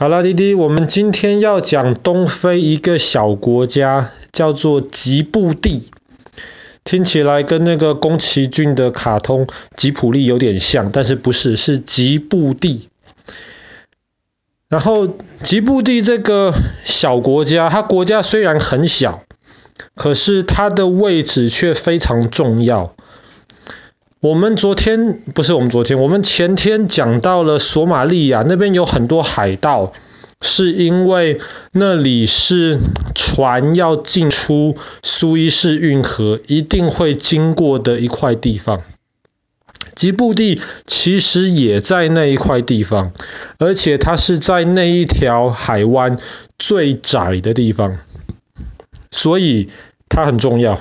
好了，弟弟，我们今天要讲东非一个小国家，叫做吉布地。听起来跟那个宫崎骏的卡通吉普力有点像，但是不是，是吉布地。然后吉布地这个小国家，它国家虽然很小，可是它的位置却非常重要。我们昨天，不是我们昨天，我们前天讲到了索马利亚，那边有很多海盗，是因为那里是船要进出苏伊士运河一定会经过的一块地方。吉布地其实也在那一块地方，而且它是在那一条海湾最窄的地方，所以它很重要。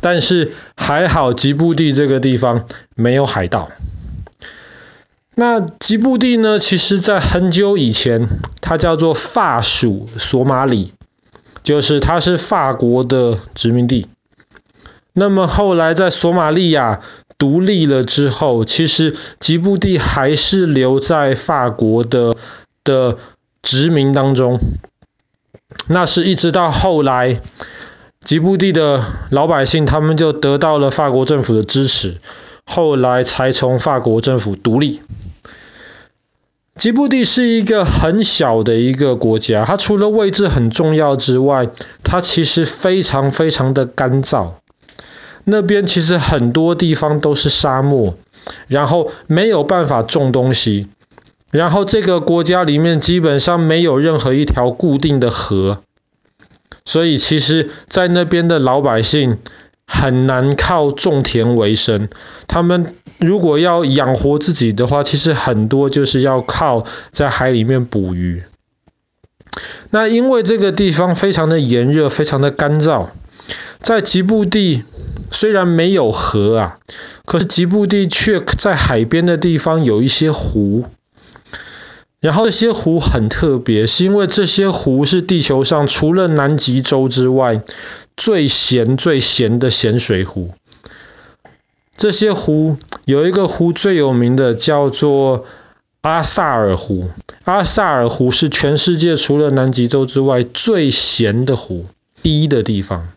但是还好，吉布地这个地方没有海盗。那吉布地呢？其实在很久以前，它叫做法属索马里，就是它是法国的殖民地。那么后来在索马利亚独立了之后，其实吉布地还是留在法国的的殖民当中。那是一直到后来。吉布地的老百姓，他们就得到了法国政府的支持，后来才从法国政府独立。吉布地是一个很小的一个国家，它除了位置很重要之外，它其实非常非常的干燥。那边其实很多地方都是沙漠，然后没有办法种东西，然后这个国家里面基本上没有任何一条固定的河。所以其实，在那边的老百姓很难靠种田为生。他们如果要养活自己的话，其实很多就是要靠在海里面捕鱼。那因为这个地方非常的炎热，非常的干燥，在吉布地虽然没有河啊，可是吉布地却在海边的地方有一些湖。然后这些湖很特别，是因为这些湖是地球上除了南极洲之外最咸最咸的咸水湖。这些湖有一个湖最有名的叫做阿萨尔湖，阿萨尔湖是全世界除了南极洲之外最咸的湖，低的地方。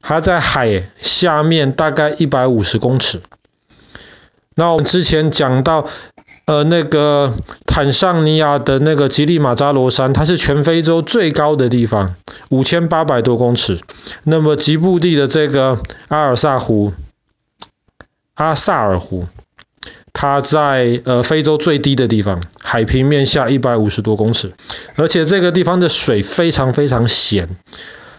它在海下面大概一百五十公尺。那我们之前讲到。呃，那个坦桑尼亚的那个吉利马扎罗山，它是全非洲最高的地方，五千八百多公尺。那么吉布地的这个阿尔萨湖，阿萨尔湖，它在呃非洲最低的地方，海平面下一百五十多公尺，而且这个地方的水非常非常咸。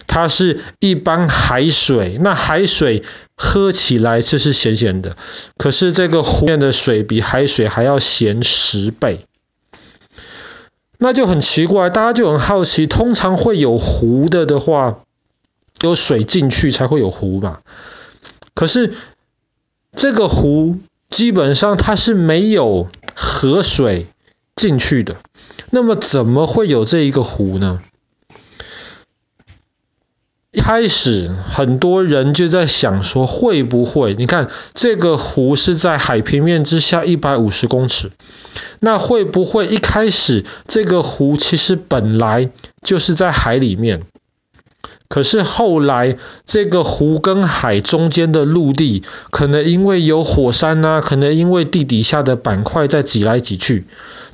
它是一般海水，那海水喝起来就是咸咸的，可是这个湖面的水比海水还要咸十倍，那就很奇怪，大家就很好奇，通常会有湖的的话，有水进去才会有湖嘛，可是这个湖基本上它是没有河水进去的，那么怎么会有这一个湖呢？一开始很多人就在想说，会不会？你看这个湖是在海平面之下一百五十公尺，那会不会一开始这个湖其实本来就是在海里面？可是后来这个湖跟海中间的陆地，可能因为有火山呐、可能因为地底下的板块在挤来挤去。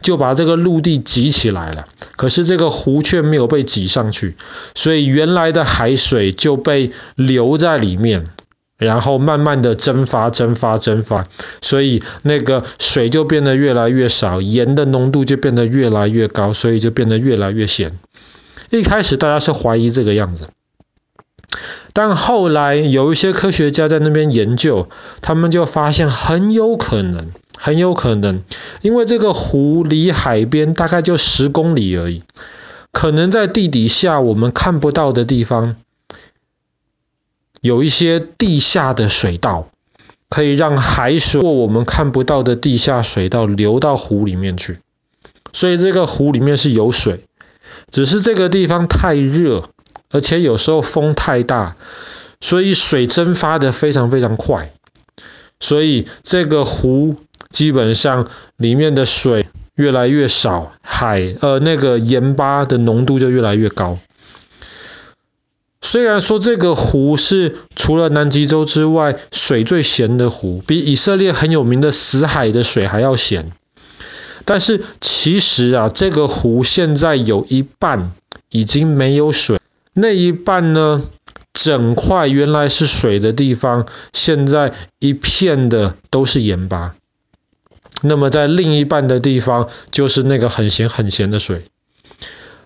就把这个陆地挤起来了，可是这个湖却没有被挤上去，所以原来的海水就被留在里面，然后慢慢的蒸发、蒸发、蒸发，所以那个水就变得越来越少，盐的浓度就变得越来越高，所以就变得越来越咸。一开始大家是怀疑这个样子，但后来有一些科学家在那边研究，他们就发现很有可能。很有可能，因为这个湖离海边大概就十公里而已，可能在地底下我们看不到的地方，有一些地下的水道，可以让海水过我们看不到的地下水道流到湖里面去。所以这个湖里面是有水，只是这个地方太热，而且有时候风太大，所以水蒸发得非常非常快，所以这个湖。基本上里面的水越来越少，海呃那个盐巴的浓度就越来越高。虽然说这个湖是除了南极洲之外水最咸的湖，比以色列很有名的死海的水还要咸，但是其实啊，这个湖现在有一半已经没有水，那一半呢，整块原来是水的地方，现在一片的都是盐巴。那么在另一半的地方，就是那个很咸很咸的水。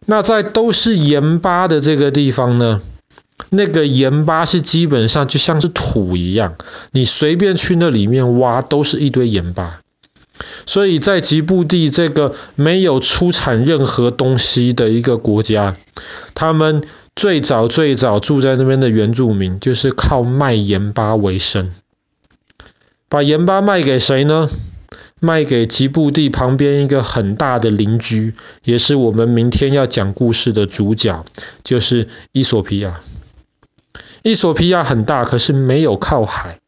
那在都是盐巴的这个地方呢，那个盐巴是基本上就像是土一样，你随便去那里面挖，都是一堆盐巴。所以在吉布地这个没有出产任何东西的一个国家，他们最早最早住在那边的原住民，就是靠卖盐巴为生。把盐巴卖给谁呢？卖给吉布地旁边一个很大的邻居，也是我们明天要讲故事的主角，就是伊索比亚。伊索比亚很大，可是没有靠海，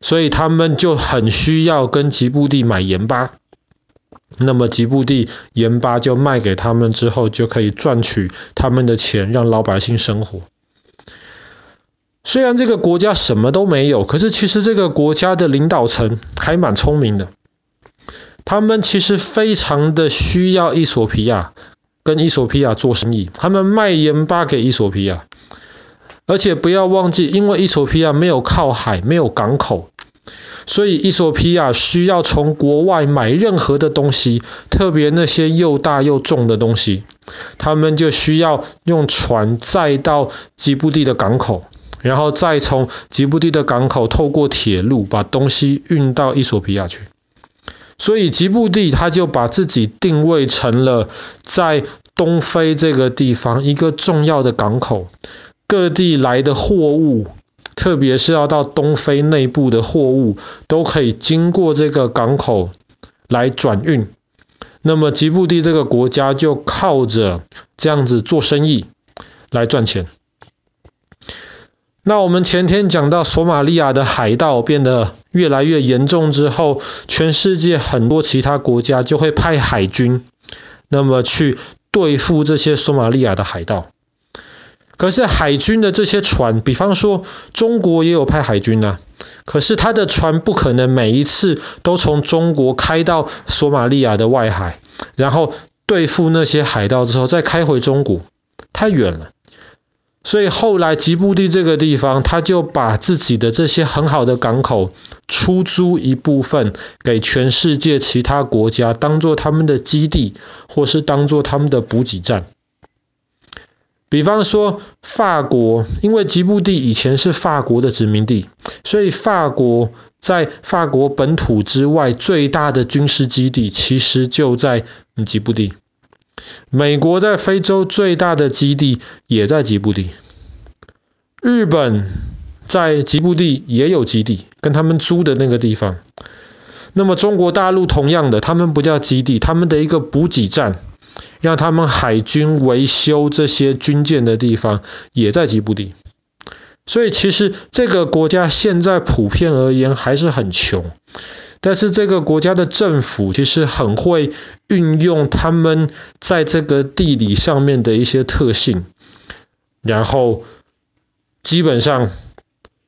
所以他们就很需要跟吉布地买盐巴。那么吉布地盐巴就卖给他们之后，就可以赚取他们的钱，让老百姓生活。虽然这个国家什么都没有，可是其实这个国家的领导层还蛮聪明的。他们其实非常的需要伊索比亚，跟伊索比亚做生意。他们卖盐巴给伊索比亚，而且不要忘记，因为伊索比亚没有靠海，没有港口，所以伊索比亚需要从国外买任何的东西，特别那些又大又重的东西，他们就需要用船载到吉布地的港口。然后再从吉布地的港口透过铁路把东西运到伊索比亚去，所以吉布地他就把自己定位成了在东非这个地方一个重要的港口，各地来的货物，特别是要到东非内部的货物，都可以经过这个港口来转运。那么吉布地这个国家就靠着这样子做生意来赚钱。那我们前天讲到索马利亚的海盗变得越来越严重之后，全世界很多其他国家就会派海军，那么去对付这些索马利亚的海盗。可是海军的这些船，比方说中国也有派海军啊，可是他的船不可能每一次都从中国开到索马利亚的外海，然后对付那些海盗之后再开回中国，太远了。所以后来吉布地这个地方，他就把自己的这些很好的港口出租一部分给全世界其他国家，当做他们的基地，或是当做他们的补给站。比方说法国，因为吉布地以前是法国的殖民地，所以法国在法国本土之外最大的军事基地，其实就在吉布地。美国在非洲最大的基地也在吉布地，日本在吉布地也有基地，跟他们租的那个地方。那么中国大陆同样的，他们不叫基地，他们的一个补给站，让他们海军维修这些军舰的地方也在吉布地。所以其实这个国家现在普遍而言还是很穷。但是这个国家的政府其实很会运用他们在这个地理上面的一些特性，然后基本上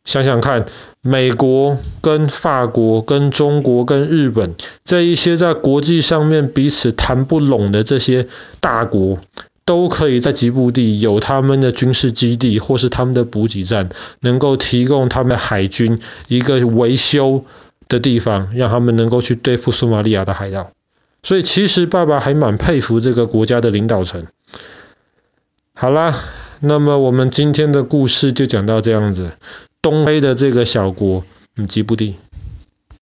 想想看，美国跟法国跟中国跟日本这一些在国际上面彼此谈不拢的这些大国，都可以在吉布地有他们的军事基地或是他们的补给站，能够提供他们海军一个维修的地方，让他们能够去对付索马利亚的海盗。所以其实爸爸还蛮佩服这个国家的领导层。好啦，那么我们今天的故事就讲到这样子。东非的这个小国，嗯，吉布地。